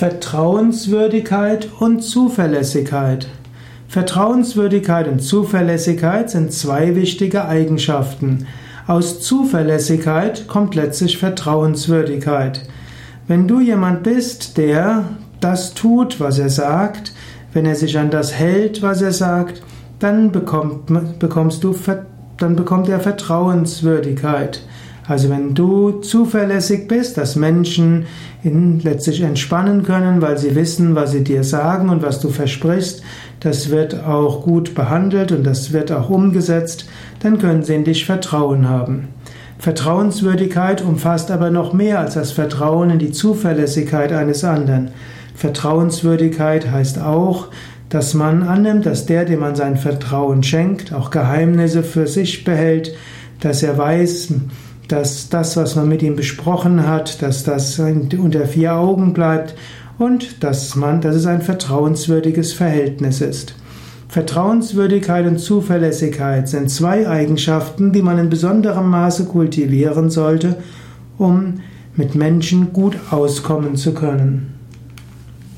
Vertrauenswürdigkeit und Zuverlässigkeit. Vertrauenswürdigkeit und Zuverlässigkeit sind zwei wichtige Eigenschaften. Aus Zuverlässigkeit kommt letztlich Vertrauenswürdigkeit. Wenn du jemand bist, der das tut, was er sagt, wenn er sich an das hält, was er sagt, dann bekommt, bekommst du, dann bekommt er Vertrauenswürdigkeit. Also wenn du zuverlässig bist, dass Menschen letztlich entspannen können, weil sie wissen, was sie dir sagen und was du versprichst, das wird auch gut behandelt und das wird auch umgesetzt, dann können sie in dich Vertrauen haben. Vertrauenswürdigkeit umfasst aber noch mehr als das Vertrauen in die Zuverlässigkeit eines anderen. Vertrauenswürdigkeit heißt auch, dass man annimmt, dass der, dem man sein Vertrauen schenkt, auch Geheimnisse für sich behält, dass er weiß, dass das, was man mit ihm besprochen hat, dass das unter vier Augen bleibt und dass man, dass es ein vertrauenswürdiges Verhältnis ist. Vertrauenswürdigkeit und Zuverlässigkeit sind zwei Eigenschaften, die man in besonderem Maße kultivieren sollte, um mit Menschen gut auskommen zu können.